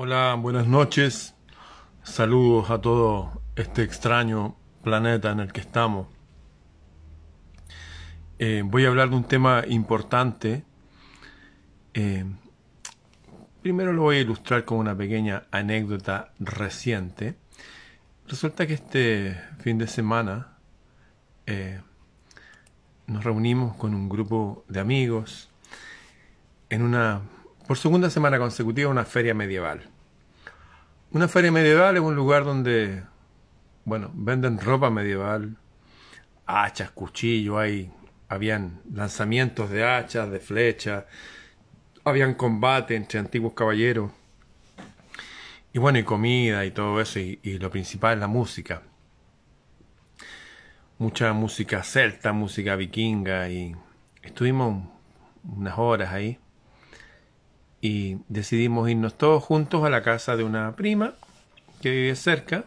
Hola, buenas noches. Saludos a todo este extraño planeta en el que estamos. Eh, voy a hablar de un tema importante. Eh, primero lo voy a ilustrar con una pequeña anécdota reciente. Resulta que este fin de semana eh, nos reunimos con un grupo de amigos en una, por segunda semana consecutiva, una feria medieval. Una feria medieval es un lugar donde, bueno, venden ropa medieval, hachas, cuchillos, hay, habían lanzamientos de hachas, de flechas, habían combate entre antiguos caballeros. Y bueno, y comida y todo eso, y, y lo principal es la música. Mucha música celta, música vikinga, y estuvimos unas horas ahí y decidimos irnos todos juntos a la casa de una prima que vive cerca.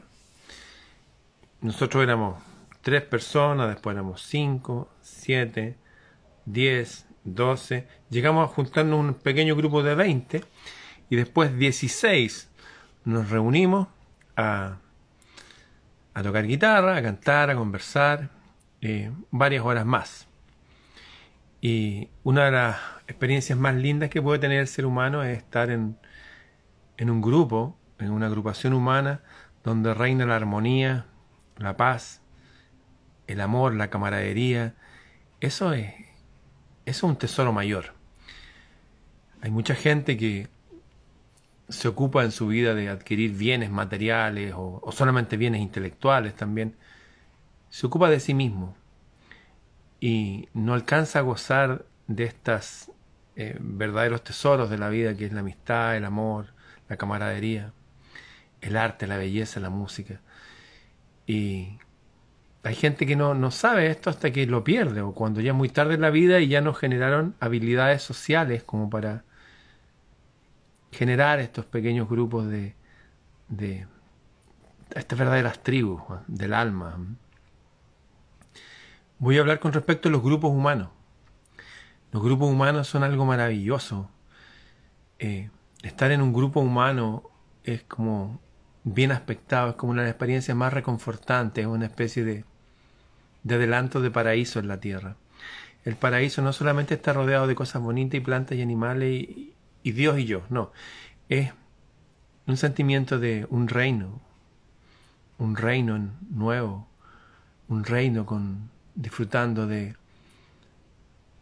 Nosotros éramos tres personas, después éramos cinco, siete, diez, doce. Llegamos a juntarnos un pequeño grupo de veinte y después dieciséis nos reunimos a, a tocar guitarra, a cantar, a conversar, eh, varias horas más. Y una de las experiencias más lindas que puede tener el ser humano es estar en, en un grupo, en una agrupación humana, donde reina la armonía, la paz, el amor, la camaradería. Eso es, eso es un tesoro mayor. Hay mucha gente que se ocupa en su vida de adquirir bienes materiales o, o solamente bienes intelectuales también. Se ocupa de sí mismo y no alcanza a gozar de estos eh, verdaderos tesoros de la vida, que es la amistad, el amor, la camaradería, el arte, la belleza, la música. Y hay gente que no, no sabe esto hasta que lo pierde, o cuando ya es muy tarde en la vida y ya no generaron habilidades sociales como para generar estos pequeños grupos de, de estas verdaderas tribus del alma. Voy a hablar con respecto a los grupos humanos. Los grupos humanos son algo maravilloso. Eh, estar en un grupo humano es como bien aspectado, es como una experiencia más reconfortante, es una especie de, de adelanto de paraíso en la tierra. El paraíso no solamente está rodeado de cosas bonitas y plantas y animales y Dios y yo, no. Es un sentimiento de un reino, un reino nuevo, un reino con disfrutando de,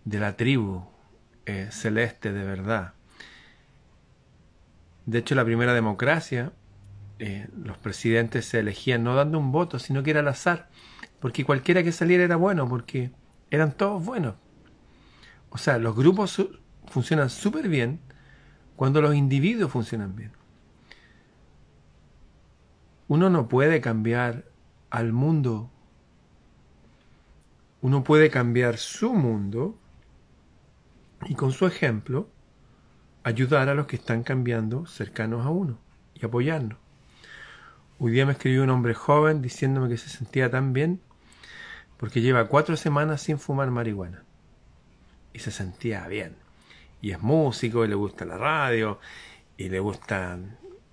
de la tribu eh, celeste de verdad. De hecho, la primera democracia, eh, los presidentes se elegían no dando un voto, sino que era al azar, porque cualquiera que saliera era bueno, porque eran todos buenos. O sea, los grupos funcionan súper bien cuando los individuos funcionan bien. Uno no puede cambiar al mundo uno puede cambiar su mundo y con su ejemplo ayudar a los que están cambiando cercanos a uno y apoyarnos. Hoy día me escribió un hombre joven diciéndome que se sentía tan bien porque lleva cuatro semanas sin fumar marihuana y se sentía bien. Y es músico y le gusta la radio y le gusta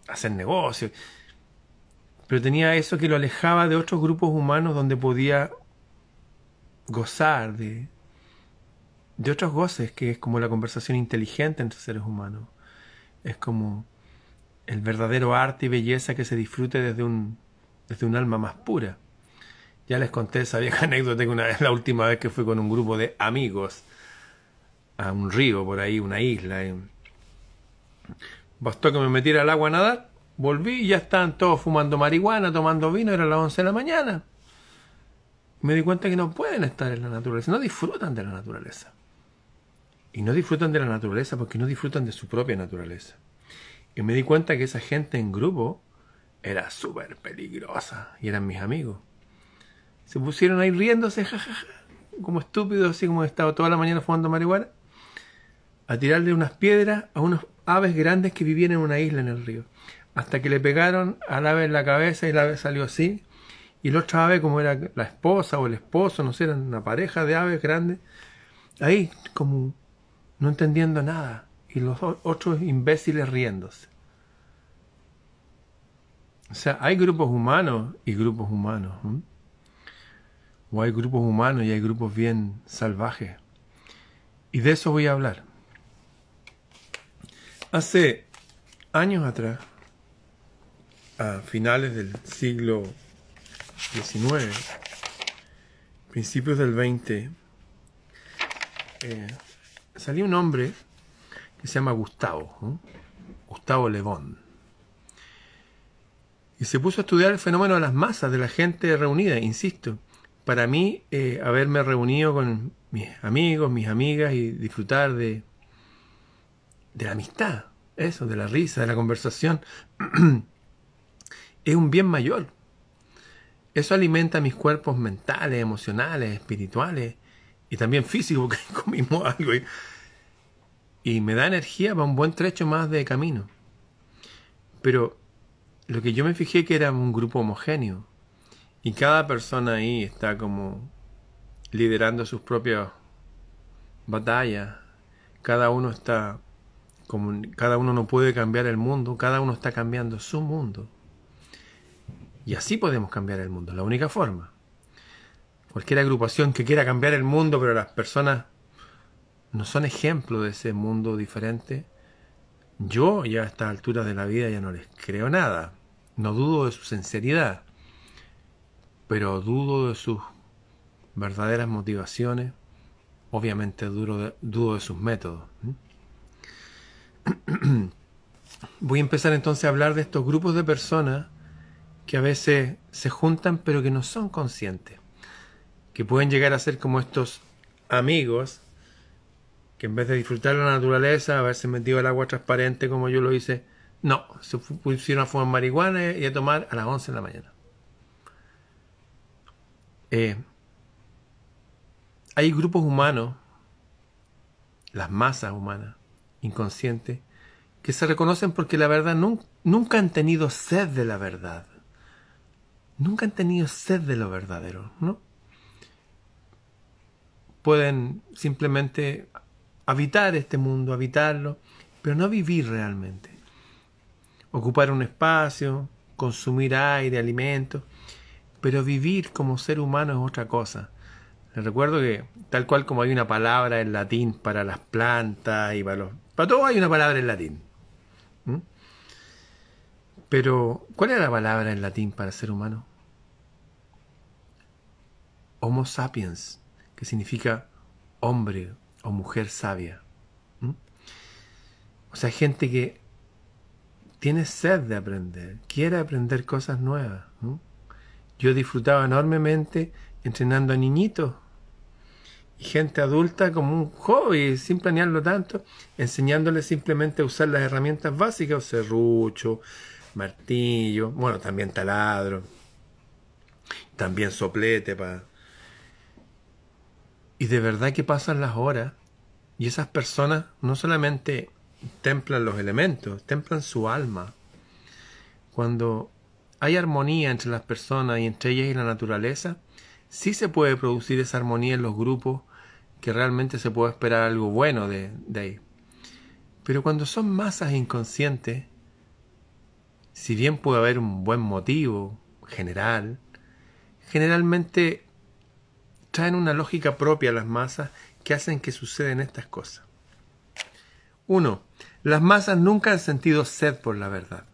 hacer negocios. Pero tenía eso que lo alejaba de otros grupos humanos donde podía gozar de, de otros goces, que es como la conversación inteligente entre seres humanos. Es como el verdadero arte y belleza que se disfrute desde un, desde un alma más pura. Ya les conté esa vieja anécdota que una vez, la última vez que fui con un grupo de amigos a un río por ahí, una isla. Bastó que me metiera al agua a nadar, volví y ya estaban todos fumando marihuana, tomando vino, era las 11 de la mañana me di cuenta que no pueden estar en la naturaleza, no disfrutan de la naturaleza. Y no disfrutan de la naturaleza porque no disfrutan de su propia naturaleza. Y me di cuenta que esa gente en grupo era súper peligrosa y eran mis amigos. Se pusieron ahí riéndose, jajaja, como estúpidos, así como he estado toda la mañana fumando marihuana, a tirarle unas piedras a unos aves grandes que vivían en una isla en el río. Hasta que le pegaron al ave en la cabeza y el ave salió así, y la otra ave, como era la esposa o el esposo, no sé, eran una pareja de aves grandes, ahí como no entendiendo nada, y los otros imbéciles riéndose. O sea, hay grupos humanos y grupos humanos. O hay grupos humanos y hay grupos bien salvajes. Y de eso voy a hablar. Hace años atrás, a finales del siglo XIX, principios del XX, eh, salió un hombre que se llama Gustavo, Gustavo Le Y se puso a estudiar el fenómeno de las masas, de la gente reunida, insisto. Para mí, eh, haberme reunido con mis amigos, mis amigas y disfrutar de, de la amistad, eso, de la risa, de la conversación, es un bien mayor. Eso alimenta mis cuerpos mentales, emocionales, espirituales y también físicos, porque comimos algo y, y me da energía para un buen trecho más de camino. Pero lo que yo me fijé que era un grupo homogéneo y cada persona ahí está como liderando sus propias batallas. Cada uno está como cada uno no puede cambiar el mundo, cada uno está cambiando su mundo. Y así podemos cambiar el mundo, la única forma. Cualquier agrupación que quiera cambiar el mundo, pero las personas no son ejemplo de ese mundo diferente, yo ya a esta altura de la vida ya no les creo nada. No dudo de su sinceridad, pero dudo de sus verdaderas motivaciones, obviamente dudo de sus métodos. Voy a empezar entonces a hablar de estos grupos de personas que a veces se juntan pero que no son conscientes, que pueden llegar a ser como estos amigos que en vez de disfrutar la naturaleza, haberse metido al agua transparente como yo lo hice, no, se pusieron a fumar marihuana y a tomar a las 11 de la mañana. Eh, hay grupos humanos, las masas humanas, inconscientes, que se reconocen porque la verdad nunca han tenido sed de la verdad. Nunca han tenido sed de lo verdadero, ¿no? Pueden simplemente habitar este mundo, habitarlo, pero no vivir realmente. Ocupar un espacio, consumir aire, alimentos, pero vivir como ser humano es otra cosa. Les recuerdo que tal cual como hay una palabra en latín para las plantas y para los... Para todo hay una palabra en latín. Pero, ¿cuál es la palabra en latín para ser humano? Homo sapiens, que significa hombre o mujer sabia. O sea, gente que tiene sed de aprender, quiere aprender cosas nuevas. Yo disfrutaba enormemente entrenando a niñitos y gente adulta como un hobby, sin planearlo tanto, enseñándoles simplemente a usar las herramientas básicas, serrucho, martillo, bueno, también taladro, también soplete para y de verdad que pasan las horas y esas personas no solamente templan los elementos, templan su alma. Cuando hay armonía entre las personas y entre ellas y la naturaleza, sí se puede producir esa armonía en los grupos que realmente se puede esperar algo bueno de, de ahí. Pero cuando son masas inconscientes, si bien puede haber un buen motivo general, generalmente traen una lógica propia a las masas que hacen que suceden estas cosas. 1. Las masas nunca han sentido sed por la verdad.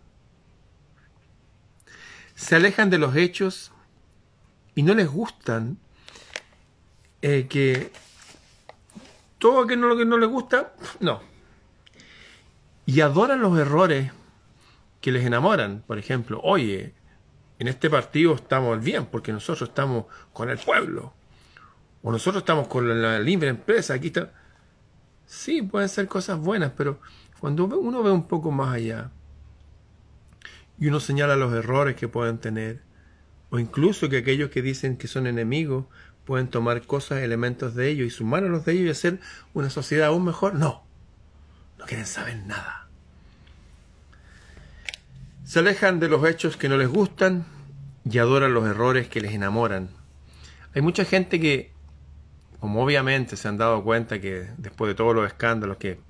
Se alejan de los hechos y no les gustan eh, que todo aquello que no les gusta, no. Y adoran los errores que les enamoran. Por ejemplo, oye, en este partido estamos bien porque nosotros estamos con el pueblo o nosotros estamos con la libre empresa, aquí está. Sí, pueden ser cosas buenas, pero cuando uno ve un poco más allá y uno señala los errores que pueden tener, o incluso que aquellos que dicen que son enemigos pueden tomar cosas, elementos de ellos y sumar a los de ellos y hacer una sociedad aún mejor, no, no quieren saber nada. Se alejan de los hechos que no les gustan y adoran los errores que les enamoran. Hay mucha gente que como obviamente se han dado cuenta que después de todos los escándalos que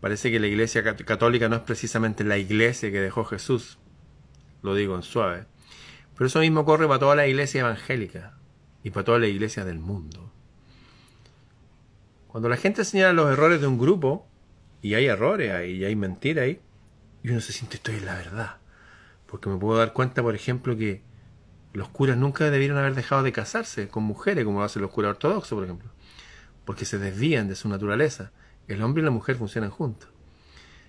parece que la iglesia católica no es precisamente la iglesia que dejó Jesús, lo digo en suave. Pero eso mismo corre para toda la iglesia evangélica y para toda la iglesia del mundo. Cuando la gente señala los errores de un grupo, y hay errores ahí, y hay mentiras ahí, y uno se siente estoy en la verdad. Porque me puedo dar cuenta, por ejemplo, que los curas nunca debieron haber dejado de casarse con mujeres, como lo hacen los curas ortodoxos, por ejemplo. Porque se desvían de su naturaleza. El hombre y la mujer funcionan juntos.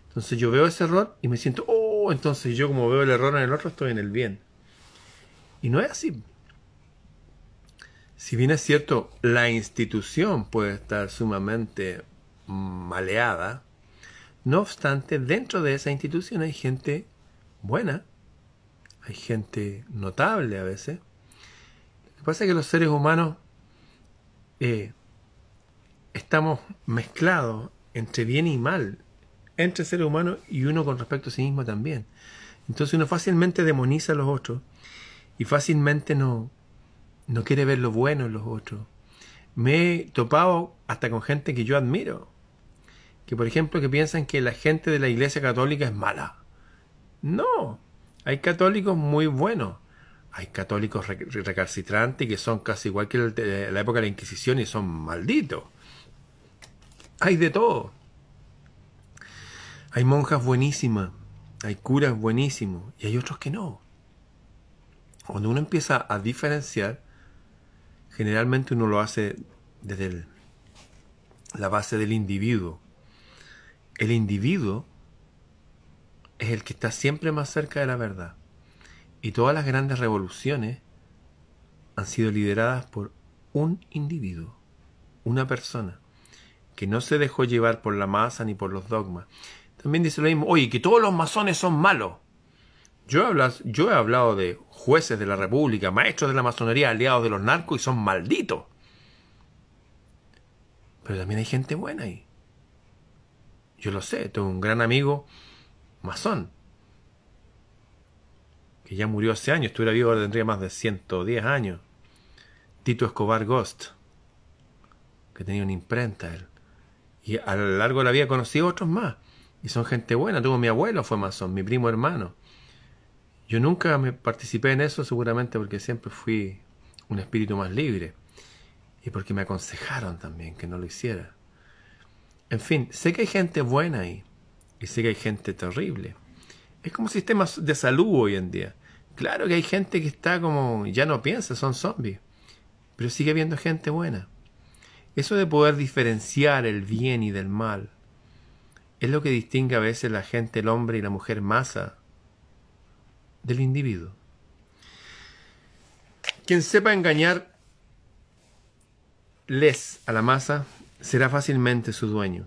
Entonces yo veo ese error y me siento, oh, entonces yo como veo el error en el otro estoy en el bien. Y no es así. Si bien es cierto, la institución puede estar sumamente maleada, no obstante, dentro de esa institución hay gente buena, hay gente notable a veces. Lo que pasa es que los seres humanos eh, estamos mezclados entre bien y mal, entre seres humanos y uno con respecto a sí mismo también. Entonces uno fácilmente demoniza a los otros y fácilmente no, no quiere ver lo bueno en los otros. Me he topado hasta con gente que yo admiro, que por ejemplo que piensan que la gente de la Iglesia Católica es mala. No, hay católicos muy buenos. Hay católicos recalcitrantes que son casi igual que la época de la Inquisición y son malditos. Hay de todo. Hay monjas buenísimas, hay curas buenísimos y hay otros que no. Cuando uno empieza a diferenciar, generalmente uno lo hace desde la base del individuo. El individuo es el que está siempre más cerca de la verdad. Y todas las grandes revoluciones han sido lideradas por un individuo, una persona, que no se dejó llevar por la masa ni por los dogmas. También dice lo mismo, oye, que todos los masones son malos. Yo he, hablado, de jueces de la República, maestros de la masonería, aliados de los narcos y son malditos. Pero también hay gente buena ahí. Yo lo sé, tengo un gran amigo masón que ya murió hace años, estuviera vivo ahora tendría más de 110 años. Tito Escobar Ghost, que tenía una imprenta él. Y a lo largo de la vida conocí otros más. Y son gente buena. Tuvo mi abuelo, fue masón, mi primo hermano. Yo nunca me participé en eso, seguramente porque siempre fui un espíritu más libre. Y porque me aconsejaron también que no lo hiciera. En fin, sé que hay gente buena ahí. Y sé que hay gente terrible. Es como sistemas de salud hoy en día. Claro que hay gente que está como, ya no piensa, son zombies. Pero sigue habiendo gente buena. Eso de poder diferenciar el bien y del mal es lo que distingue a veces la gente, el hombre y la mujer masa del individuo. Quien sepa engañar les a la masa será fácilmente su dueño.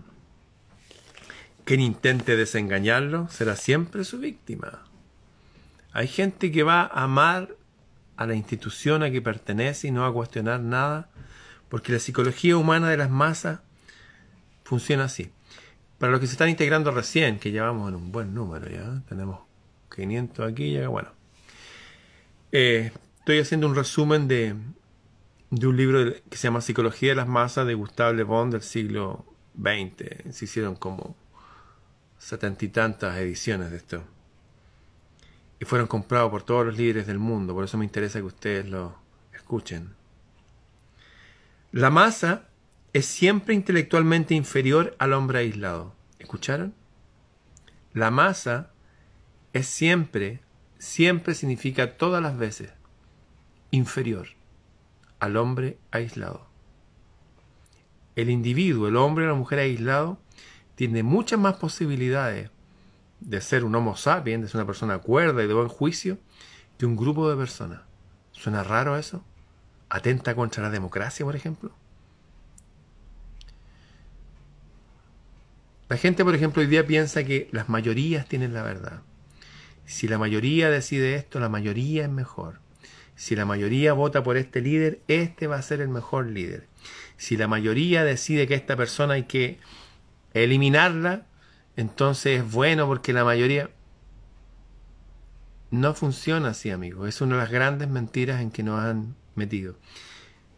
Quien intente desengañarlo será siempre su víctima. Hay gente que va a amar a la institución a que pertenece y no va a cuestionar nada, porque la psicología humana de las masas funciona así. Para los que se están integrando recién, que llevamos en un buen número ya, tenemos 500 aquí, ya bueno. Eh, estoy haciendo un resumen de, de un libro que se llama Psicología de las Masas de Gustave Le Bon del siglo XX. Se hicieron como setenta y tantas ediciones de esto. Y fueron comprados por todos los líderes del mundo, por eso me interesa que ustedes lo escuchen. La masa es siempre intelectualmente inferior al hombre aislado. ¿Escucharon? La masa es siempre, siempre significa todas las veces, inferior al hombre aislado. El individuo, el hombre o la mujer aislado, tiene muchas más posibilidades de ser un homo sapiens, de ser una persona cuerda y de buen juicio, que un grupo de personas. ¿Suena raro eso? ¿Atenta contra la democracia, por ejemplo? La gente, por ejemplo, hoy día piensa que las mayorías tienen la verdad. Si la mayoría decide esto, la mayoría es mejor. Si la mayoría vota por este líder, este va a ser el mejor líder. Si la mayoría decide que esta persona hay que eliminarla, entonces es bueno porque la mayoría no funciona así, amigos. Es una de las grandes mentiras en que nos han metido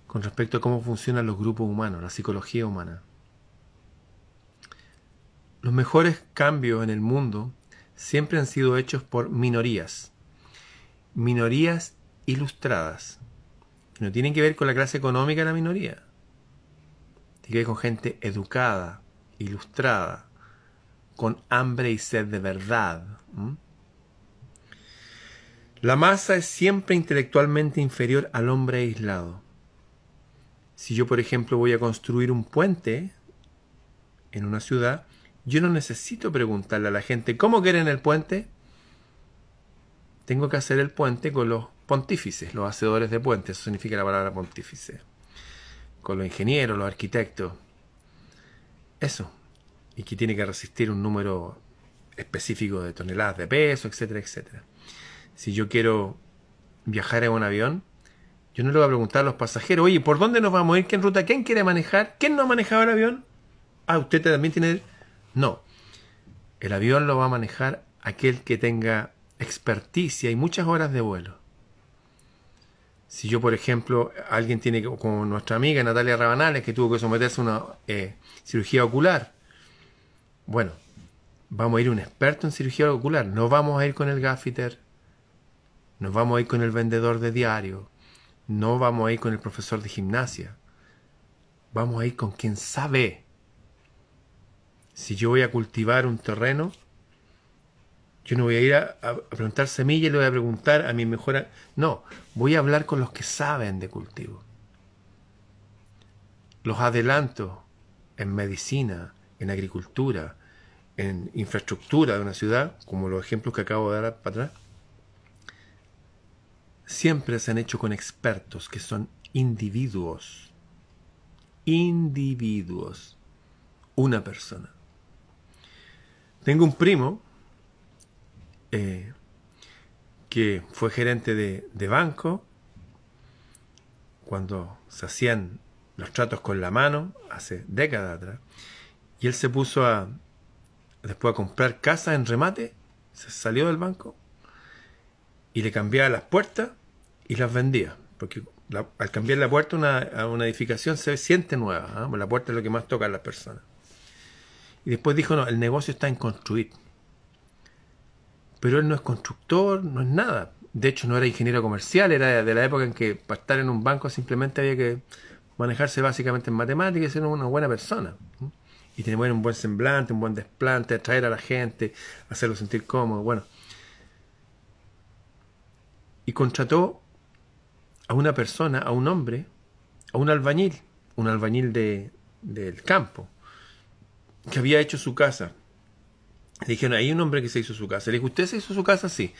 con respecto a cómo funcionan los grupos humanos, la psicología humana. Los mejores cambios en el mundo siempre han sido hechos por minorías. minorías ilustradas. No tienen que ver con la clase económica de la minoría. Tiene que ver con gente educada, ilustrada, con hambre y sed de verdad. La masa es siempre intelectualmente inferior al hombre aislado. Si yo, por ejemplo, voy a construir un puente en una ciudad, yo no necesito preguntarle a la gente cómo quieren el puente. Tengo que hacer el puente con los pontífices, los hacedores de puentes, eso significa la palabra pontífice. Con los ingenieros, los arquitectos. Eso. Y que tiene que resistir un número específico de toneladas de peso, etcétera, etcétera. Si yo quiero viajar en un avión, yo no le voy a preguntar a los pasajeros, oye, ¿por dónde nos vamos a ir? ¿Qué ruta? ¿Quién quiere manejar? ¿Quién no ha manejado el avión? Ah, usted también tiene... No. El avión lo va a manejar aquel que tenga experticia y muchas horas de vuelo. Si yo, por ejemplo, alguien tiene, como nuestra amiga Natalia Rabanales, que tuvo que someterse a una eh, cirugía ocular, bueno, vamos a ir un experto en cirugía ocular, no vamos a ir con el gaffiter, no vamos a ir con el vendedor de diario, no vamos a ir con el profesor de gimnasia, vamos a ir con quien sabe. Si yo voy a cultivar un terreno, yo no voy a ir a, preguntar semillas, le voy a preguntar a mi mejor... No, voy a hablar con los que saben de cultivo. Los adelantos en medicina, en agricultura, en infraestructura de una ciudad, como los ejemplos que acabo de dar para atrás, siempre se han hecho con expertos que son individuos. Individuos. Una persona. Tengo un primo eh, que fue gerente de, de banco cuando se hacían los tratos con la mano hace décadas atrás. Y él se puso a después a comprar casas en remate, se salió del banco y le cambiaba las puertas y las vendía. Porque al cambiar la puerta a una edificación se siente nueva. Pues la puerta es lo que más toca a las personas. Y después dijo, no, el negocio está en construir. Pero él no es constructor, no es nada. De hecho, no era ingeniero comercial, era de la época en que para estar en un banco simplemente había que manejarse básicamente en matemáticas y ser una buena persona. Y tener un buen semblante, un buen desplante, atraer a la gente, hacerlo sentir cómodo. Bueno. Y contrató a una persona, a un hombre, a un albañil, un albañil de, del campo, que había hecho su casa. Le dijeron, hay un hombre que se hizo su casa. Le dijo, ¿usted se hizo su casa? Sí.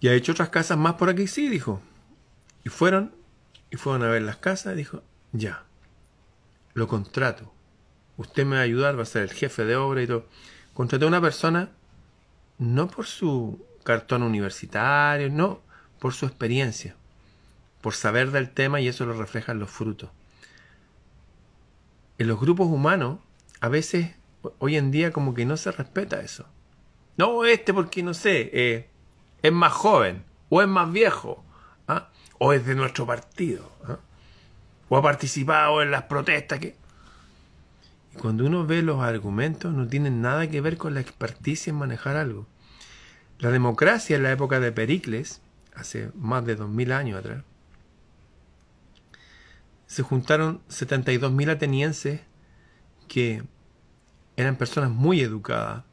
¿Y ha hecho otras casas más por aquí? Sí, dijo. Y fueron, y fueron a ver las casas, dijo, ya, lo contrato. Usted me va a ayudar, va a ser el jefe de obra y todo. Contraté a una persona, no por su cartón universitario, no, por su experiencia por saber del tema y eso lo reflejan los frutos. En los grupos humanos, a veces, hoy en día, como que no se respeta eso. No, este porque, no sé, eh, es más joven, o es más viejo. O es de nuestro partido, ¿ah? o ha participado en las protestas. que Y cuando uno ve los argumentos, no tienen nada que ver con la experticia en manejar algo. La democracia en la época de Pericles, hace más de dos mil años atrás, se juntaron 72.000 atenienses que eran personas muy educadas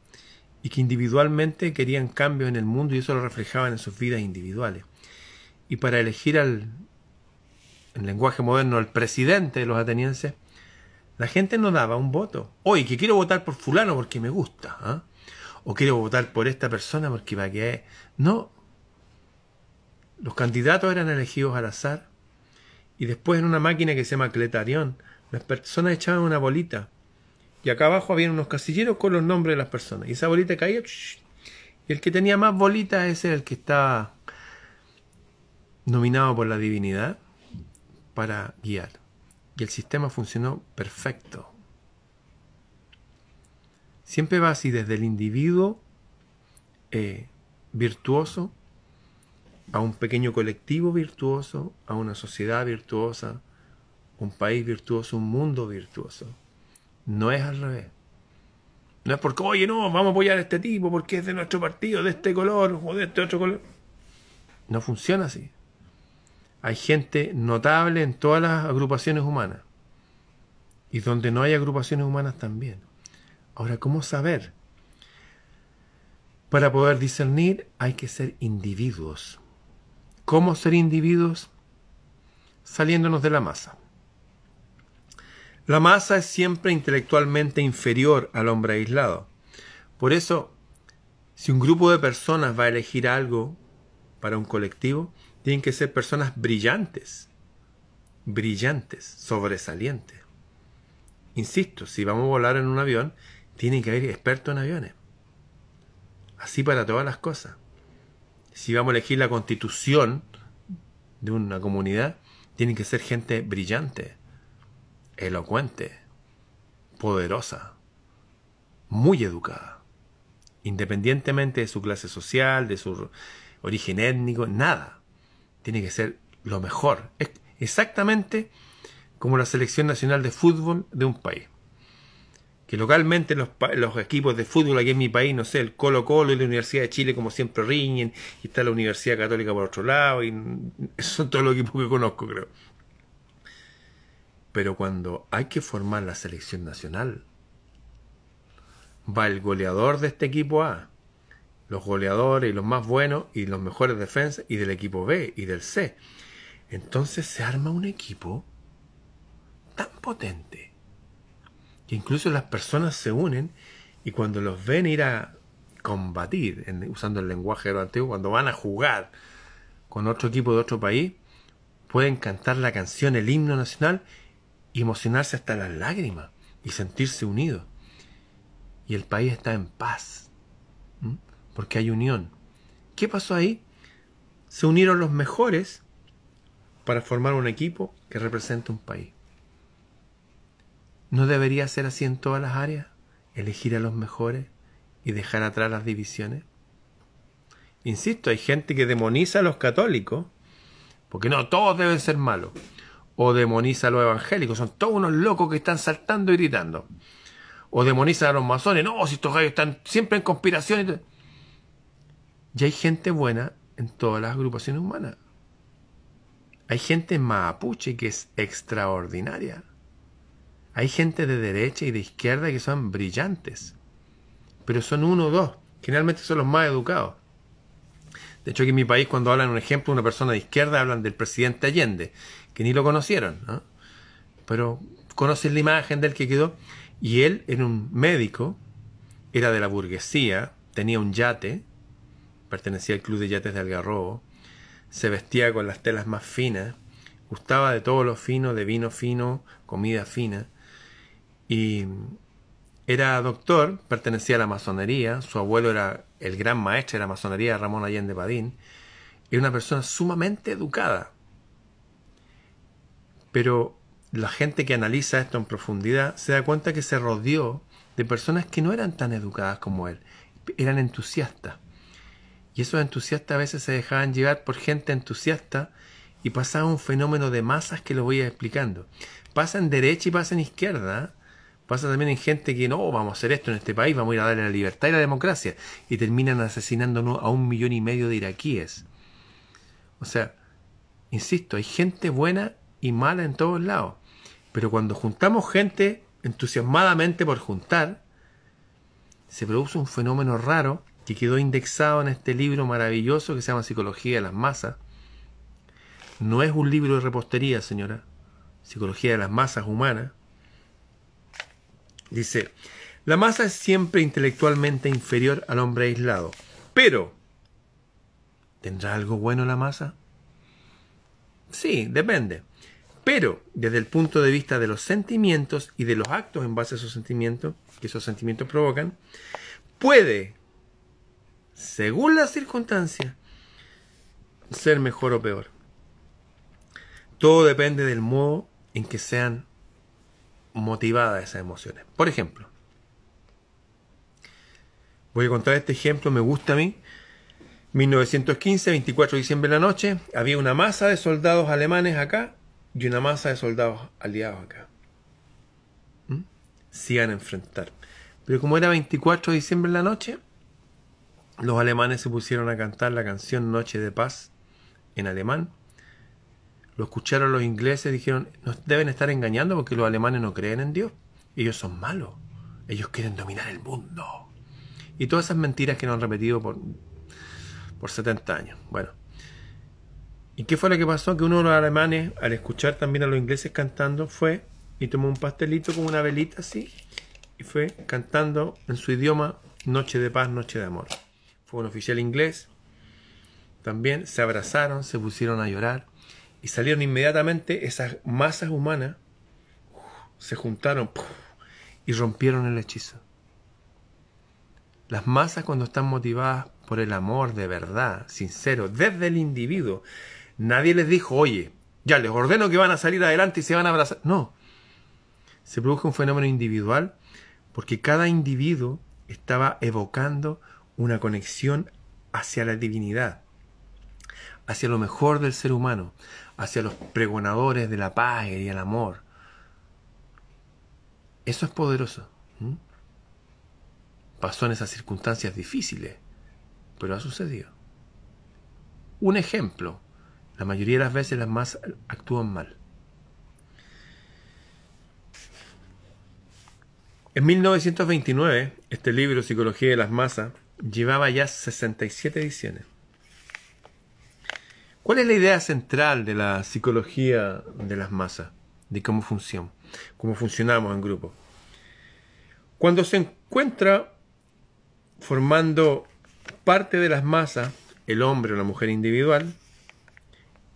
y que individualmente querían cambios en el mundo y eso lo reflejaban en sus vidas individuales. Y para elegir al, en lenguaje moderno, al presidente de los atenienses, la gente no daba un voto. Oye, que quiero votar por fulano porque me gusta. ¿ah? O quiero votar por esta persona porque va que... No. Los candidatos eran elegidos al azar y después en una máquina que se llama Cletarión, las personas echaban una bolita. Y acá abajo había unos casilleros con los nombres de las personas. Y esa bolita caía. Y el que tenía más bolitas ese era el que estaba nominado por la divinidad para guiar. Y el sistema funcionó perfecto. Siempre va así desde el individuo eh, virtuoso a un pequeño colectivo virtuoso, a una sociedad virtuosa, un país virtuoso, un mundo virtuoso. No es al revés. No es porque, oye, no, vamos a apoyar a este tipo porque es de nuestro partido, de este color o de este otro color. No funciona así. Hay gente notable en todas las agrupaciones humanas. Y donde no hay agrupaciones humanas también. Ahora, ¿cómo saber? Para poder discernir hay que ser individuos. ¿Cómo ser individuos? Saliéndonos de la masa. La masa es siempre intelectualmente inferior al hombre aislado. Por eso, si un grupo de personas va a elegir algo para un colectivo, tienen que ser personas brillantes, brillantes, sobresalientes. Insisto, si vamos a volar en un avión, tienen que haber expertos en aviones. Así para todas las cosas. Si vamos a elegir la constitución de una comunidad, tienen que ser gente brillante, elocuente, poderosa, muy educada, independientemente de su clase social, de su origen étnico, nada. Tiene que ser lo mejor, exactamente como la selección nacional de fútbol de un país. Que localmente los, equipos de fútbol aquí en mi país, no sé, el Colo Colo y la Universidad de Chile como siempre riñen, y está la Universidad Católica por otro lado, y son todos los equipos que conozco, creo. Pero cuando hay que formar la selección nacional, va el goleador de este equipo A, los goleadores y los más buenos y los mejores defensas, y del equipo B y del C. Entonces se arma un equipo tan potente que incluso las personas se unen y cuando los ven ir a combatir, usando el lenguaje de lo antiguo, cuando van a jugar con otro equipo de otro país, pueden cantar la canción, el himno nacional, y emocionarse hasta las lágrimas y sentirse unidos. Y el país está en paz, porque hay unión. ¿Qué pasó ahí? Se unieron los mejores para formar un equipo que represente un país. ¿No debería ser así en todas las áreas? Elegir a los mejores y dejar atrás las divisiones. Insisto, hay gente que demoniza a los católicos, porque no, todos deben ser malos. O demoniza a los evangélicos, son todos unos locos que están saltando y gritando. O demoniza a los masones, no, si estos gallos están siempre en conspiración. Y hay gente buena en todas las agrupaciones humanas. Hay gente mapuche que es extraordinaria. Hay gente de derecha y de izquierda que son brillantes, pero son uno o dos. Generalmente son los más educados. De hecho, aquí en mi país, cuando hablan un ejemplo de una persona de izquierda, hablan del presidente Allende, que ni lo conocieron, ¿no? pero conocen la imagen del que quedó. Y él era un médico, era de la burguesía, tenía un yate, pertenecía al club de yates de Algarrobo, se vestía con las telas más finas, gustaba de todo lo fino, de vino fino, comida fina, y era doctor, pertenecía a la masonería, su abuelo era el gran maestro de la masonería, Ramón Allende Padín, era una persona sumamente educada. Pero la gente que analiza esto en profundidad se da cuenta que se rodeó de personas que no eran tan educadas como él, eran entusiastas. Y esos entusiastas a veces se dejaban llevar por gente entusiasta y pasaba un fenómeno de masas que lo voy a explicando. Pasa en derecha y pasa en izquierda. Pasa también en gente que no, vamos a hacer esto en este país, vamos a ir a darle la libertad y la democracia. Y terminan asesinando a un millón y medio de iraquíes. O sea, insisto, hay gente buena y mala en todos lados. Pero cuando juntamos gente entusiasmadamente por juntar, se produce un fenómeno raro que quedó indexado en este libro maravilloso que se llama Psicología de las Masas. No es un libro de repostería, señora. Psicología de las Masas Humanas Dice, la masa es siempre intelectualmente inferior al hombre aislado, pero ¿tendrá algo bueno la masa? Sí, depende. Pero desde el punto de vista de los sentimientos y de los actos en base a esos sentimientos, que esos sentimientos provocan, puede, según las circunstancias, ser mejor o peor. Todo depende del modo en que sean motivada esas emociones. Por ejemplo, voy a contar este ejemplo, me gusta a mí. 1915, 24 de diciembre de la noche, había una masa de soldados alemanes acá y una masa de soldados aliados acá. ¿Mm? Se iban a enfrentar. Pero como era 24 de diciembre de la noche, los alemanes se pusieron a cantar la canción Noche de Paz en alemán. Lo escucharon los ingleses, dijeron, nos deben estar engañando porque los alemanes no creen en Dios. Ellos son malos. Ellos quieren dominar el mundo. Y todas esas mentiras que nos han repetido por, por 70 años. Bueno. ¿Y qué fue lo que pasó? Que uno de los alemanes, al escuchar también a los ingleses cantando, fue y tomó un pastelito con una velita así y fue cantando en su idioma Noche de paz, noche de amor. Un oficial inglés. También se abrazaron, se pusieron a llorar y salieron inmediatamente esas masas humanas, se juntaron y rompieron el hechizo. Las masas cuando están motivadas por el amor de verdad, sincero, desde el individuo, nadie les dijo, oye, ya les ordeno que van a salir adelante y se van a abrazar. No. Se produjo un fenómeno individual porque cada individuo estaba evocando una conexión hacia la divinidad, hacia lo mejor del ser humano, hacia los pregonadores de la paz y el amor. Eso es poderoso. Pasó en esas circunstancias difíciles, pero ha sucedido. Un ejemplo, la mayoría de las veces las masas actúan mal. En 1929, este libro, Psicología de las Masas, llevaba ya 67 ediciones. ¿Cuál es la idea central de la psicología de las masas? De cómo funciona, cómo funcionamos en grupo. Cuando se encuentra formando parte de las masas, el hombre o la mujer individual,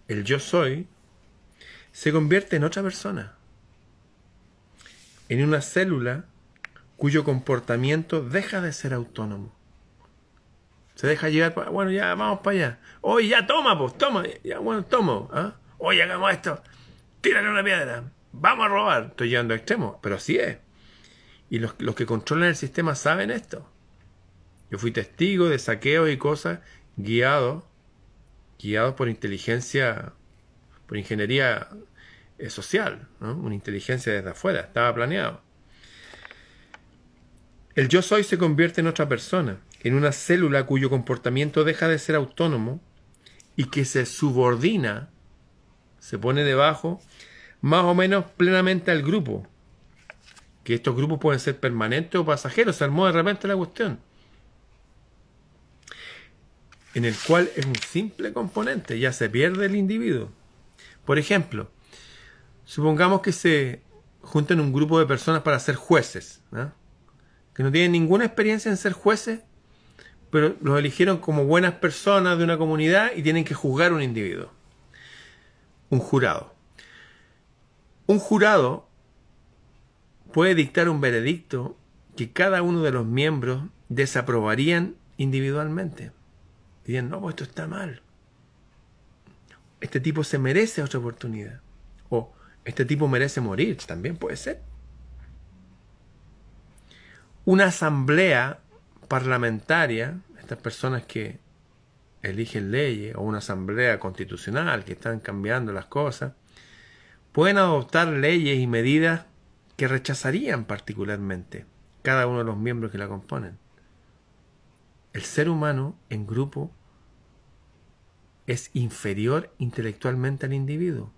el yo soy, se convierte en otra persona, en una célula cuyo comportamiento deja de ser autónomo. Se deja llevar, bueno, ya vamos para allá. Oye, ya toma, pues, toma, ya, bueno, tomo. ¿ah? Oye, hagamos esto. Tírale una piedra. Vamos a robar. Estoy llegando a extremos, pero así es. Y los, los que controlan el sistema saben esto. Yo fui testigo de saqueos y cosas guiados, guiados por inteligencia, por ingeniería eh, social, una inteligencia desde afuera, estaba planeado. El yo soy se convierte en otra persona, en una célula cuyo comportamiento deja de ser autónomo y que se subordina, se pone debajo, más o menos plenamente al grupo. Que estos grupos pueden ser permanentes o pasajeros, se armó de repente la cuestión. En el cual es un simple componente, ya se pierde el individuo. Por ejemplo, supongamos que se junten un grupo de personas para ser jueces. ¿no? que no tienen ninguna experiencia en ser jueces, pero los eligieron como buenas personas de una comunidad y tienen que juzgar un individuo. Un jurado. Un jurado puede dictar un veredicto que cada uno de los miembros desaprobarían individualmente. Dirían, no, pues esto está mal. Este tipo se merece otra oportunidad. O este tipo merece morir, también puede ser una asamblea parlamentaria, estas personas que eligen leyes, o una asamblea constitucional que están cambiando las cosas, pueden adoptar leyes y medidas que rechazarían particularmente cada uno de los miembros que la componen. El ser humano en grupo es inferior intelectualmente al individuo.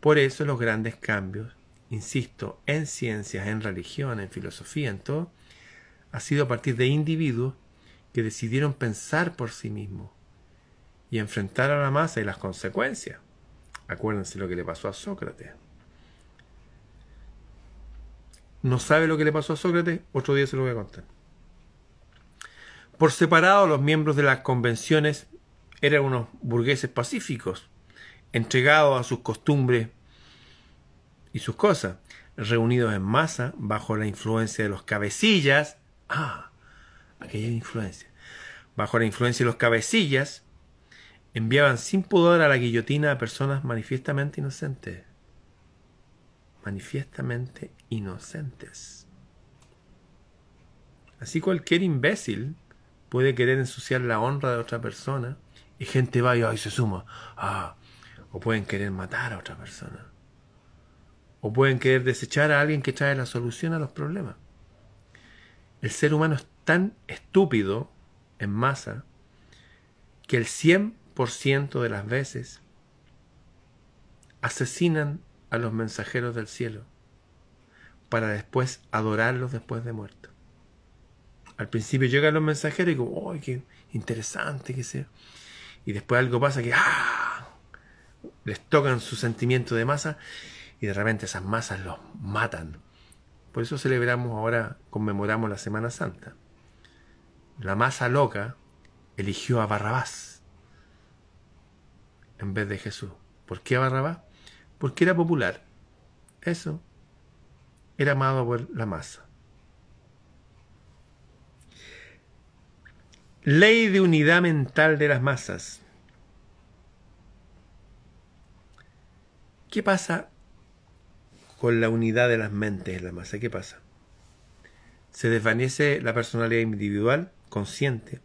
Por eso los grandes cambios insisto, en ciencias, en religión, en filosofía, en todo, ha sido a partir de individuos que decidieron pensar por sí mismos y enfrentar a la masa y las consecuencias. Acuérdense lo que le pasó a Sócrates. ¿No sabe lo que le pasó a Sócrates? Otro día se lo voy a contar. Por separado, los miembros de las convenciones eran unos burgueses pacíficos, entregados a sus costumbres y sus cosas, reunidos en masa bajo la influencia de los cabecillas. Ah, aquella influencia. Bajo la influencia de los cabecillas, enviaban sin pudor a la guillotina a personas manifiestamente inocentes. Manifiestamente inocentes. Así cualquier imbécil puede querer ensuciar la honra de otra persona y gente va y se suma. Ah, o pueden querer matar a otra persona. O pueden querer desechar a alguien que trae la solución a los problemas. El ser humano es tan estúpido en masa que el 100% 100% de las veces asesinan a los mensajeros del cielo para después adorarlos después de muertos. Al principio llegan los mensajeros y digo, ¡ay, qué interesante que sea! Y después algo pasa que ¡ah! les tocan su sentimiento de masa y de repente esas masas los matan. Por eso celebramos ahora, conmemoramos la Semana Santa. La masa loca eligió a Barrabás en vez de Jesús. ¿Por qué a Barrabás? Porque era popular. Eso. Era amado por la masa. Ley de unidad mental de las masas. ¿Qué pasa con la unidad de las mentes en la masa? ¿Qué pasa? Se desvanece la personalidad individual, consciente,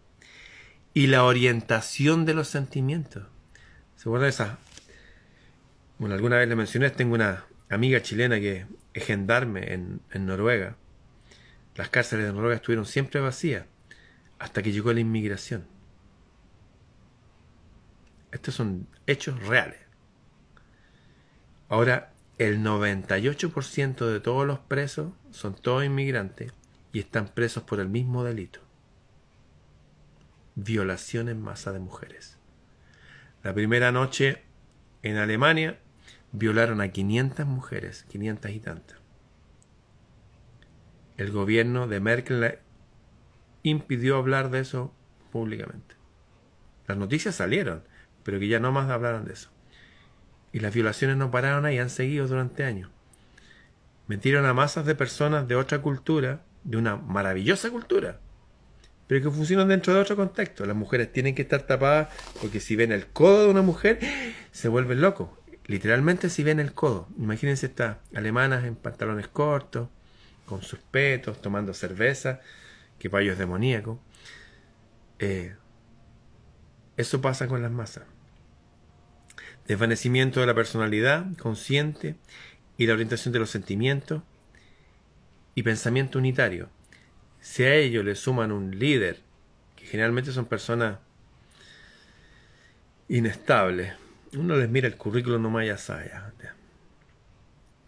y la orientación de los sentimientos. ¿Se acuerdan de esa? Bueno, alguna vez le mencioné, tengo una amiga chilena que es gendarme en, en Noruega. Las cárceles de Noruega estuvieron siempre vacías hasta que llegó la inmigración. Estos son hechos reales. Ahora, el 98% de todos los presos son todos inmigrantes y están presos por el mismo delito. Violación en masa de mujeres. La primera noche en Alemania violaron a 500 mujeres, 500 y tantas. El gobierno de Merkel impidió hablar de eso públicamente. Las noticias salieron, pero que ya no más hablaron de eso. Y las violaciones no pararon ahí, han seguido durante años. Metieron a masas de personas de otra cultura, de una maravillosa cultura, pero que funcionan dentro de otro contexto. Las mujeres tienen que estar tapadas porque si ven el codo de una mujer, se vuelven locos. Literalmente si ven el codo. Imagínense estas alemanas en pantalones cortos, con sus petos, tomando cerveza que para es demoníaco. Eh, eso pasa con las masas. Desvanecimiento de la personalidad consciente y la orientación de los sentimientos y pensamiento unitario. Si a ello le suman un líder, que generalmente son personas inestables, uno les mira el currículum nomás ya sabe,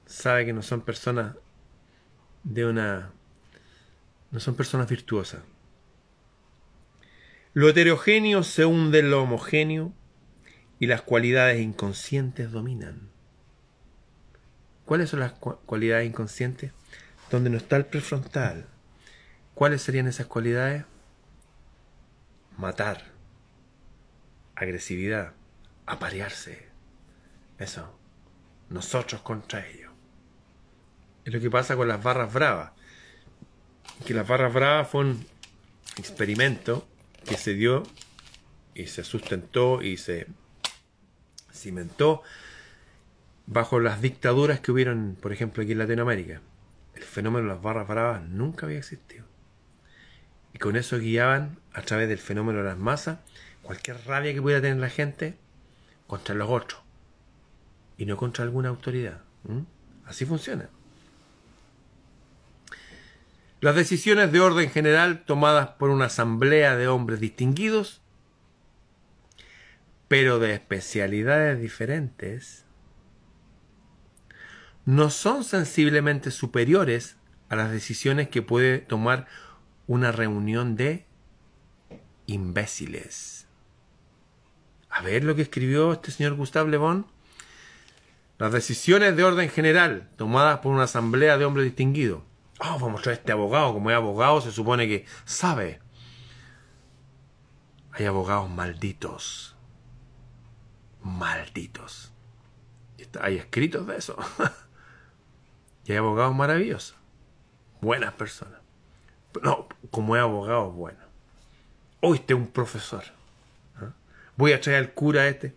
sabe que no son personas de una no son personas virtuosas. Lo heterogéneo se hunde en lo homogéneo y las cualidades inconscientes dominan. ¿Cuáles son las cualidades inconscientes? Donde no está el prefrontal. ¿Cuáles serían esas cualidades? Matar, agresividad, aparearse. Eso. Nosotros contra ellos. Es lo que pasa con las barras bravas que las barras bravas fue un experimento que se dio y se sustentó y se cimentó bajo las dictaduras que hubieron, por ejemplo, aquí en Latinoamérica. El fenómeno de las barras bravas nunca había existido. Y con eso guiaban, a través del fenómeno de las masas, cualquier rabia que pudiera tener la gente contra los otros. Y no contra alguna autoridad. Así funciona. Las decisiones de orden general tomadas por una asamblea de hombres distinguidos, pero de especialidades diferentes, no son sensiblemente superiores a las decisiones que puede tomar una reunión de imbéciles. A ver lo que escribió este señor Gustave Le Bon. Las decisiones de orden general tomadas por una asamblea de hombres distinguidos oh, vamos a traer este abogado, como es abogado se supone que sabe. Hay abogados malditos. Malditos. Hay escritos de eso. y hay abogados maravillosos. Buenas personas. No, como es abogado, bueno. Hoy este es un profesor. ¿ah? Voy a traer al cura este.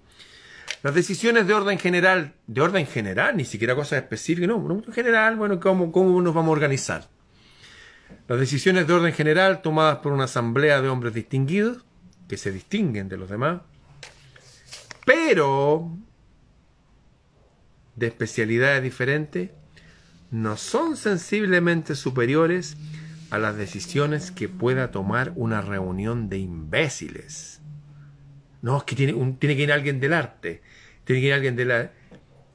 Las decisiones de orden general, de orden general, ni siquiera cosas específicas, no, en general, bueno, ¿cómo, cómo nos vamos a organizar? Las decisiones de orden general tomadas por una asamblea de hombres distinguidos, que se distinguen de los demás, pero de especialidades diferentes, no son sensiblemente superiores a las decisiones que pueda tomar una reunión de imbéciles No, es que tiene, un, tiene que ir alguien del arte, tiene que ir alguien de la...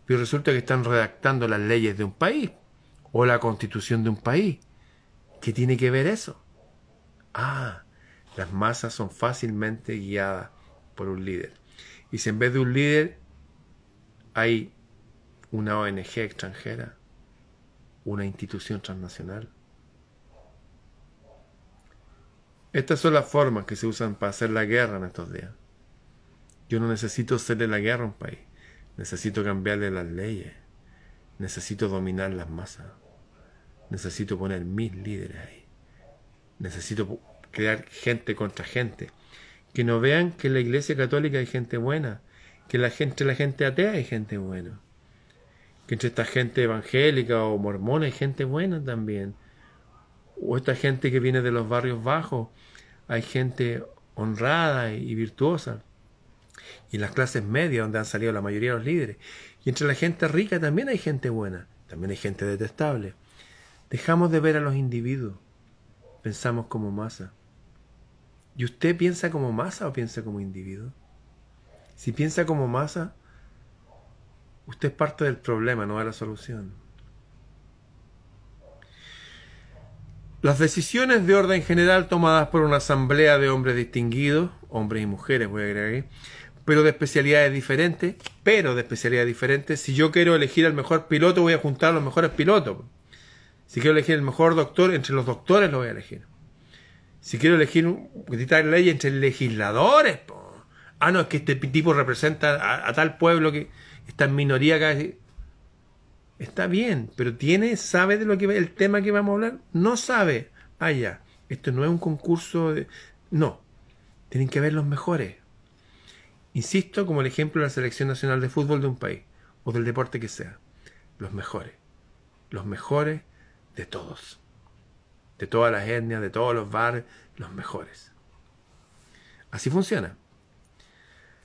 Pero resulta que están redactando las leyes de un país o la constitución de un país. ¿Qué tiene que ver eso? Ah, las masas son fácilmente guiadas por un líder. Y si en vez de un líder hay una ONG extranjera, una institución transnacional. Estas son las formas que se usan para hacer la guerra en estos días. Yo no necesito hacerle la guerra a un país, necesito cambiarle las leyes, necesito dominar las masas, necesito poner mis líderes ahí, necesito crear gente contra gente, que no vean que en la iglesia católica hay gente buena, que la gente, la gente atea hay gente buena que entre esta gente evangélica o mormona hay gente buena también. O esta gente que viene de los barrios bajos, hay gente honrada y virtuosa. Y en las clases medias, donde han salido la mayoría de los líderes. Y entre la gente rica también hay gente buena, también hay gente detestable. Dejamos de ver a los individuos, pensamos como masa. ¿Y usted piensa como masa o piensa como individuo? Si piensa como masa, Usted es parte del problema, no de la solución. Las decisiones de orden general tomadas por una asamblea de hombres distinguidos, hombres y mujeres voy a agregar pero de especialidades diferentes, pero de especialidades diferentes. Si yo quiero elegir al mejor piloto, voy a juntar a los mejores pilotos. Si quiero elegir el mejor doctor, entre los doctores lo voy a elegir. Si quiero elegir dictar ley entre legisladores, ah, no, es que este tipo representa a tal pueblo que está en minoría casi. Está bien, pero tiene, sabe de lo que el tema que vamos a hablar, no sabe. Ah, ya, esto no es un concurso de. No, tienen que ver los mejores. Insisto, como el ejemplo de la selección nacional de fútbol de un país, o del deporte que sea. Los mejores. Los mejores de todos. De todas las etnias, de todos los bares, los mejores. Así funciona.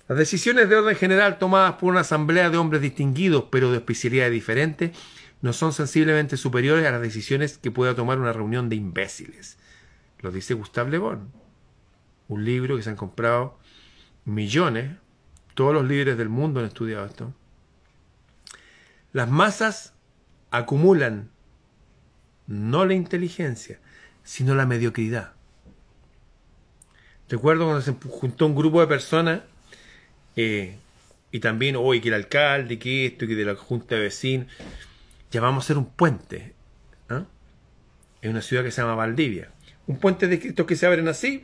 Las decisiones de orden general tomadas por una asamblea de hombres distinguidos pero de especialidades diferentes no son sensiblemente superiores a las decisiones que pueda tomar una reunión de imbéciles. Lo dice Gustave Le Bon, un libro que se han comprado millones, todos los líderes del mundo han estudiado esto. Las masas acumulan no la inteligencia, sino la mediocridad. Recuerdo cuando se juntó un grupo de personas eh, y también, hoy que el alcalde, que esto, que de la junta de vecinos, ya vamos a hacer un puente. ¿ah? En una ciudad que se llama Valdivia. Un puente de estos que se abren así,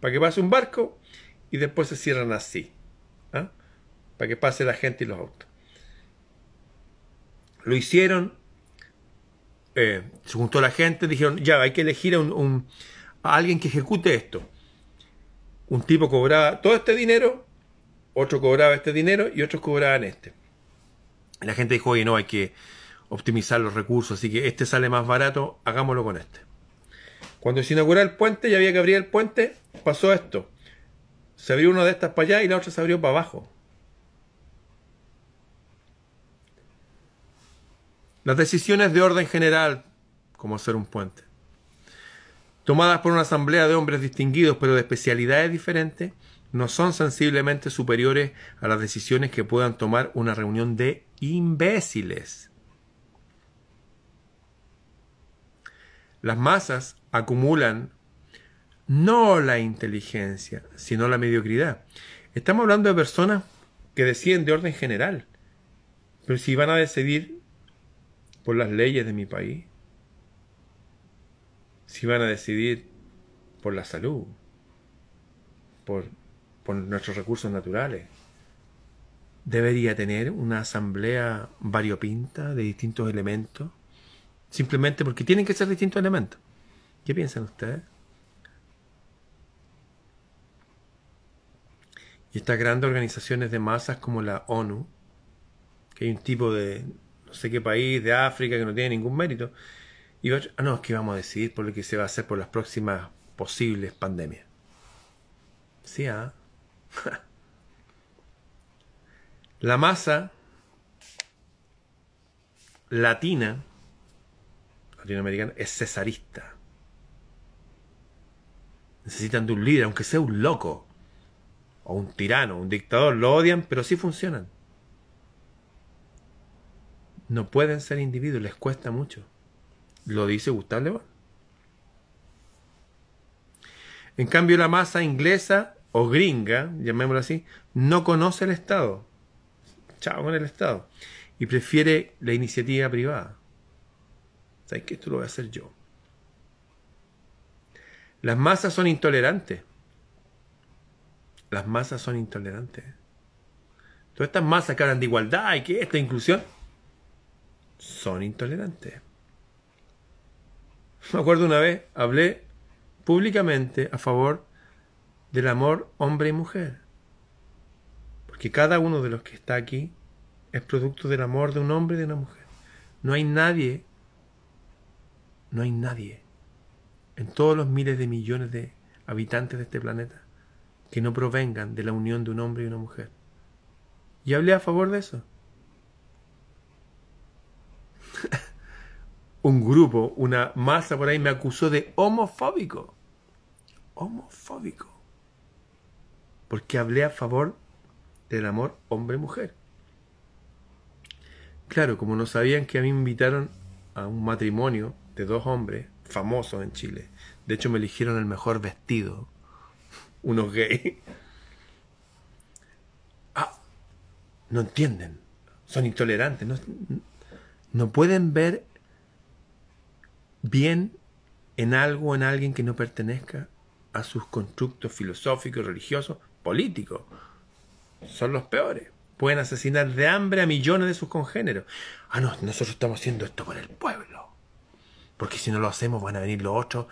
para que pase un barco, y después se cierran así. ¿ah? Para que pase la gente y los autos. Lo hicieron, eh, se juntó la gente, dijeron, ya, hay que elegir a, un, a alguien que ejecute esto. Un tipo cobraba todo este dinero otro cobraba este dinero y otros cobraban este. la gente dijo, oye, no, hay que optimizar los recursos, así que este sale más barato, hagámoslo con este. Cuando se inauguró el puente y había que abrir el puente, pasó esto. Se abrió una de estas para allá y la otra se abrió para abajo. Las decisiones de orden general, como hacer un puente, tomadas por una asamblea de hombres distinguidos pero de especialidades diferentes, no son sensiblemente superiores a las decisiones que puedan tomar una reunión de imbéciles. Las masas acumulan no la inteligencia, sino la mediocridad. Estamos hablando de personas que deciden de orden general, pero si van a decidir por las leyes de mi país, si van a decidir por la salud, por nuestros recursos naturales. Debería tener una asamblea variopinta de distintos elementos, simplemente porque tienen que ser distintos elementos. ¿Qué piensan ustedes? Y estas grandes organizaciones de masas como la ONU, que hay un tipo de no sé qué país de África que no tiene ningún mérito, y ah, no, es que vamos a decidir por lo que se va a hacer por las próximas posibles pandemias. Sí, ¿ah? La masa latina, latinoamericana, es cesarista. Necesitan de un líder, aunque sea un loco. o un tirano, un dictador, lo odian, pero sí funcionan. No pueden ser individuos, les cuesta mucho. Lo dice Gustavo León. En cambio, la masa inglesa o gringa, llamémoslo así, no conoce el Estado. Chao con el Estado. Y prefiere la iniciativa privada. ¿Sabes que esto lo voy a hacer yo? Las masas son intolerantes. Las masas son intolerantes. Todas estas masas que hablan de igualdad y que esta inclusión son intolerantes. Me acuerdo una vez, hablé públicamente a favor del amor hombre y mujer. Porque cada uno de los que está aquí es producto del amor de un hombre y de una mujer. No hay nadie, no hay nadie en todos los miles de millones de habitantes de este planeta que no provengan de la unión de un hombre y una mujer. Y hablé a favor de eso. un grupo, una masa por ahí me acusó de homofóbico. Homofóbico. Porque hablé a favor del amor hombre-mujer. Claro, como no sabían que a mí me invitaron a un matrimonio de dos hombres famosos en Chile. De hecho, me eligieron el mejor vestido. Unos gays. Ah, no entienden. Son intolerantes. No, no pueden ver bien en algo en alguien que no pertenezca a sus constructos filosóficos, religiosos, políticos. Son los peores. Pueden asesinar de hambre a millones de sus congéneros. Ah, no, nosotros estamos haciendo esto por el pueblo. Porque si no lo hacemos van a venir los otros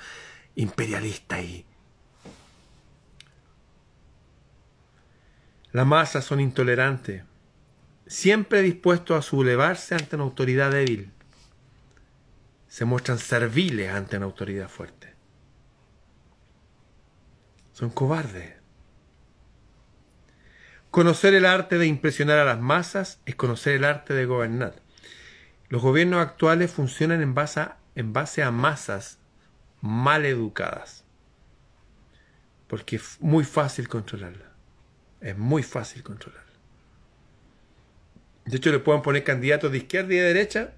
imperialistas y... Las masas son intolerantes, siempre dispuestos a sublevarse ante una autoridad débil. Se muestran serviles ante una autoridad fuerte. Son cobardes. Conocer el arte de impresionar a las masas es conocer el arte de gobernar. Los gobiernos actuales funcionan en base a, masas mal educadas. Porque es muy fácil controlarla. Es muy fácil controlarla. De hecho, le pueden poner candidatos de izquierda y de derecha.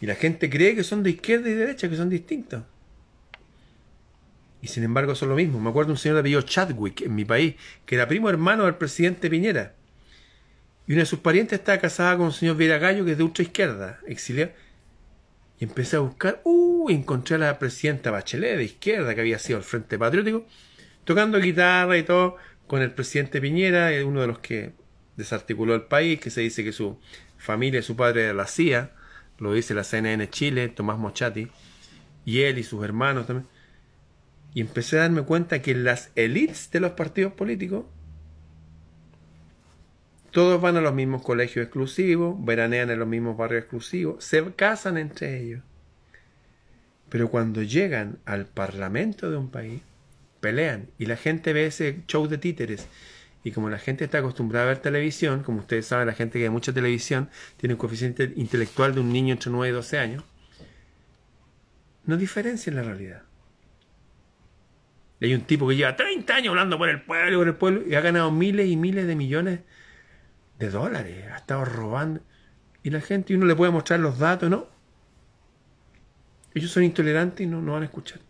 Y la gente cree que son de izquierda y de derecha, que son distintos. Y sin embargo son lo mismo. Me acuerdo un señor apellido Chadwick en mi país, que era primo hermano del presidente Piñera. Y una de sus parientes estaba casada con un señor Viragallo, que es de ultra izquierda, exiliado. Y empecé a buscar, uh, encontré a la presidenta Bachelet de izquierda, que había sido el Frente Patriótico, tocando guitarra y todo, con el presidente Piñera, uno de los que desarticuló el país, que se dice que su familia, su padre era la CIA, lo dice la CNN Chile, Tomás Mochati, y él y sus hermanos también y empecé a darme cuenta que las élites de los partidos políticos, todos van a los mismos colegios exclusivos, veranean en los mismos barrios exclusivos, se casan entre ellos. Pero cuando llegan al parlamento de un país, pelean y la gente ve ese show de títeres. Y como la gente está acostumbrada a ver televisión, como ustedes saben, la gente que ve mucha televisión tiene un coeficiente intelectual de un niño entre 9 y 12 años, no diferencia en la realidad. Hay un tipo que lleva 30 años hablando por el pueblo, por el pueblo, y ha ganado miles y miles de millones de dólares. Ha estado robando. Y la gente, y uno le puede mostrar los datos, ¿no? Ellos son intolerantes y no, no van a escuchar.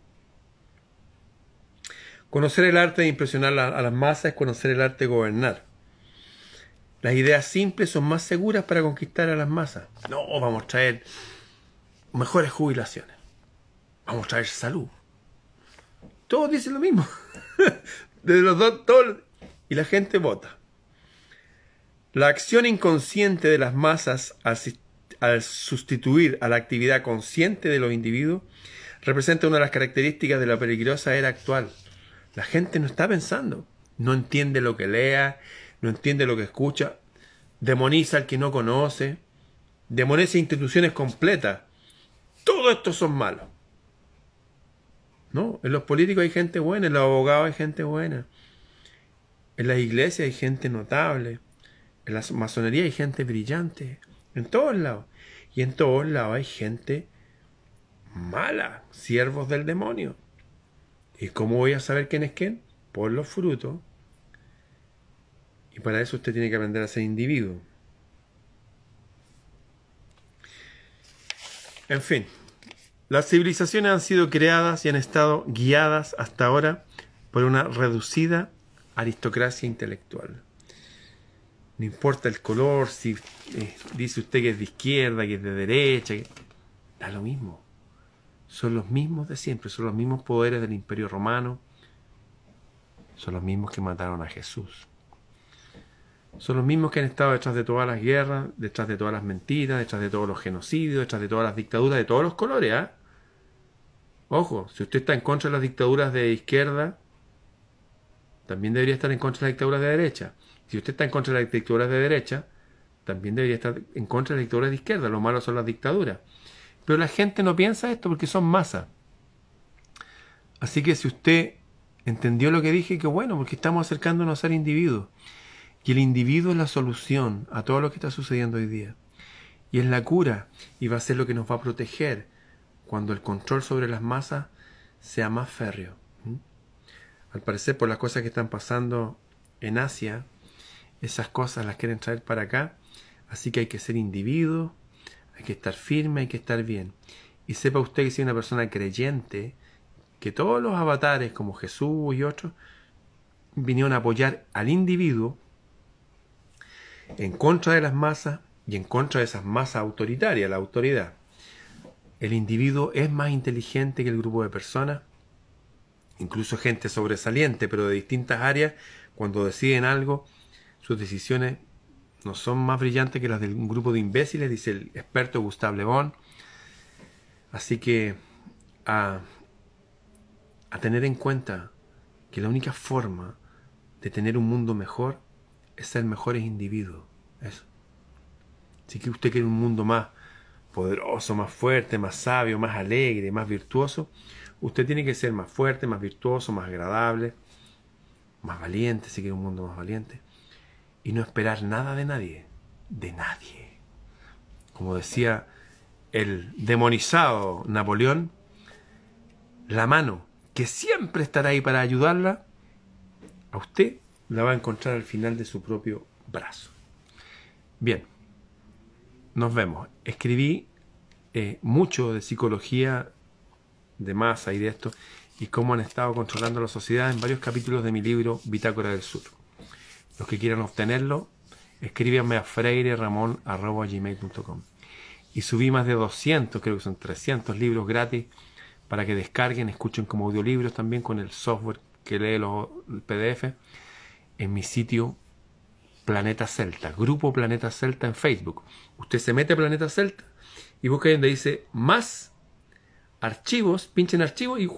Conocer el arte de impresionar a las masas es conocer el arte de gobernar. Las ideas simples son más seguras para conquistar a las masas. No, vamos a traer mejores jubilaciones. Vamos a traer salud. Todos dicen lo mismo. De los dos, todos, y la gente vota. La acción inconsciente de las masas al, sustituir a la actividad consciente de los individuos representa una de las características de la peligrosa era actual. La gente no está pensando, no entiende lo que lea, no entiende lo que escucha, demoniza al que no conoce, demoniza instituciones completas. Todo esto son malos. No, en los políticos hay gente buena, en los abogados hay gente buena. En las iglesias hay gente notable. En la masonería hay gente brillante. En todos lados. Y en todos lados hay gente mala, siervos del demonio. ¿Y cómo voy a saber quién es quién? Por los frutos Y para eso usted tiene que aprender a ser individuo. En fin, las civilizaciones han sido creadas y han estado guiadas hasta ahora por una reducida aristocracia intelectual. No importa el color, si eh, dice usted que es de izquierda, que es de derecha, da lo mismo. Son los mismos de siempre, son los mismos poderes del imperio romano, son los mismos que mataron a Jesús. Son los mismos que han estado detrás de todas las guerras, detrás de todas las mentiras, detrás de todos los genocidios, detrás de todas las dictaduras de todos los colores. ¿ah? Ojo, si usted está en contra de las dictaduras de izquierda, también debería estar en contra de las dictaduras de derecha. Si usted está en contra de las dictaduras de derecha, también debería estar en contra de las dictaduras de izquierda. Lo malo son las dictaduras. Pero la gente no piensa esto porque son masas. Así que si usted entendió lo que dije, que bueno, porque estamos acercándonos a ser individuos. Y el individuo es la solución a todo lo que está sucediendo hoy día. Y es la cura y va a ser lo que nos va a proteger cuando el control sobre las masas sea más férreo. Al parecer, por las cosas que están pasando en Asia, esas cosas las quieren traer para acá, así que hay que ser individuo, hay que estar firme, hay que estar bien. Y sepa usted que si una persona creyente, que todos los avatares como Jesús y otros vinieron a apoyar al individuo en contra de las masas y en contra de esas masas autoritarias, la autoridad. El individuo es más inteligente que el grupo de personas, incluso gente sobresaliente, pero de distintas áreas, cuando deciden algo, sus decisiones no son más brillantes que las de un grupo de imbéciles, dice el experto Gustave Le Bon. Así que a, a tener en cuenta que la única forma de tener un mundo mejor es ser mejores individuos. Eso. Si que usted quiere un mundo más poderoso, más fuerte, más sabio, más alegre, más virtuoso, usted tiene que ser más fuerte, más virtuoso, más agradable, más valiente, si quiere un mundo más valiente y no esperar nada de nadie, de nadie. Como decía el demonizado Napoleón, la mano que siempre estará ahí para ayudarla, a usted la va a encontrar al final de su propio brazo. Bien, nos vemos. Escribí eh, mucho de psicología de masa y de esto y cómo han estado controlando la sociedad en varios capítulos de mi libro Bitácora del Sur. Los que quieran obtenerlo, escríbanme a freireramon.gmail.com Y subí más de 200, creo que son 300 libros gratis para que descarguen, escuchen como audiolibros también con el software que lee los PDF en mi sitio Planeta Celta, Grupo Planeta Celta en Facebook. Usted se mete a Planeta Celta y busca donde dice más archivos, pinchen archivos y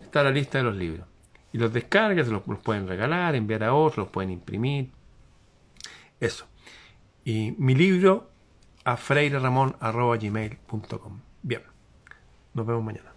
está la lista de los libros y los descargas, los, los pueden regalar, enviar a otros, los pueden imprimir. Eso. Y mi libro a freireramon.gmail.com. Bien. Nos vemos mañana.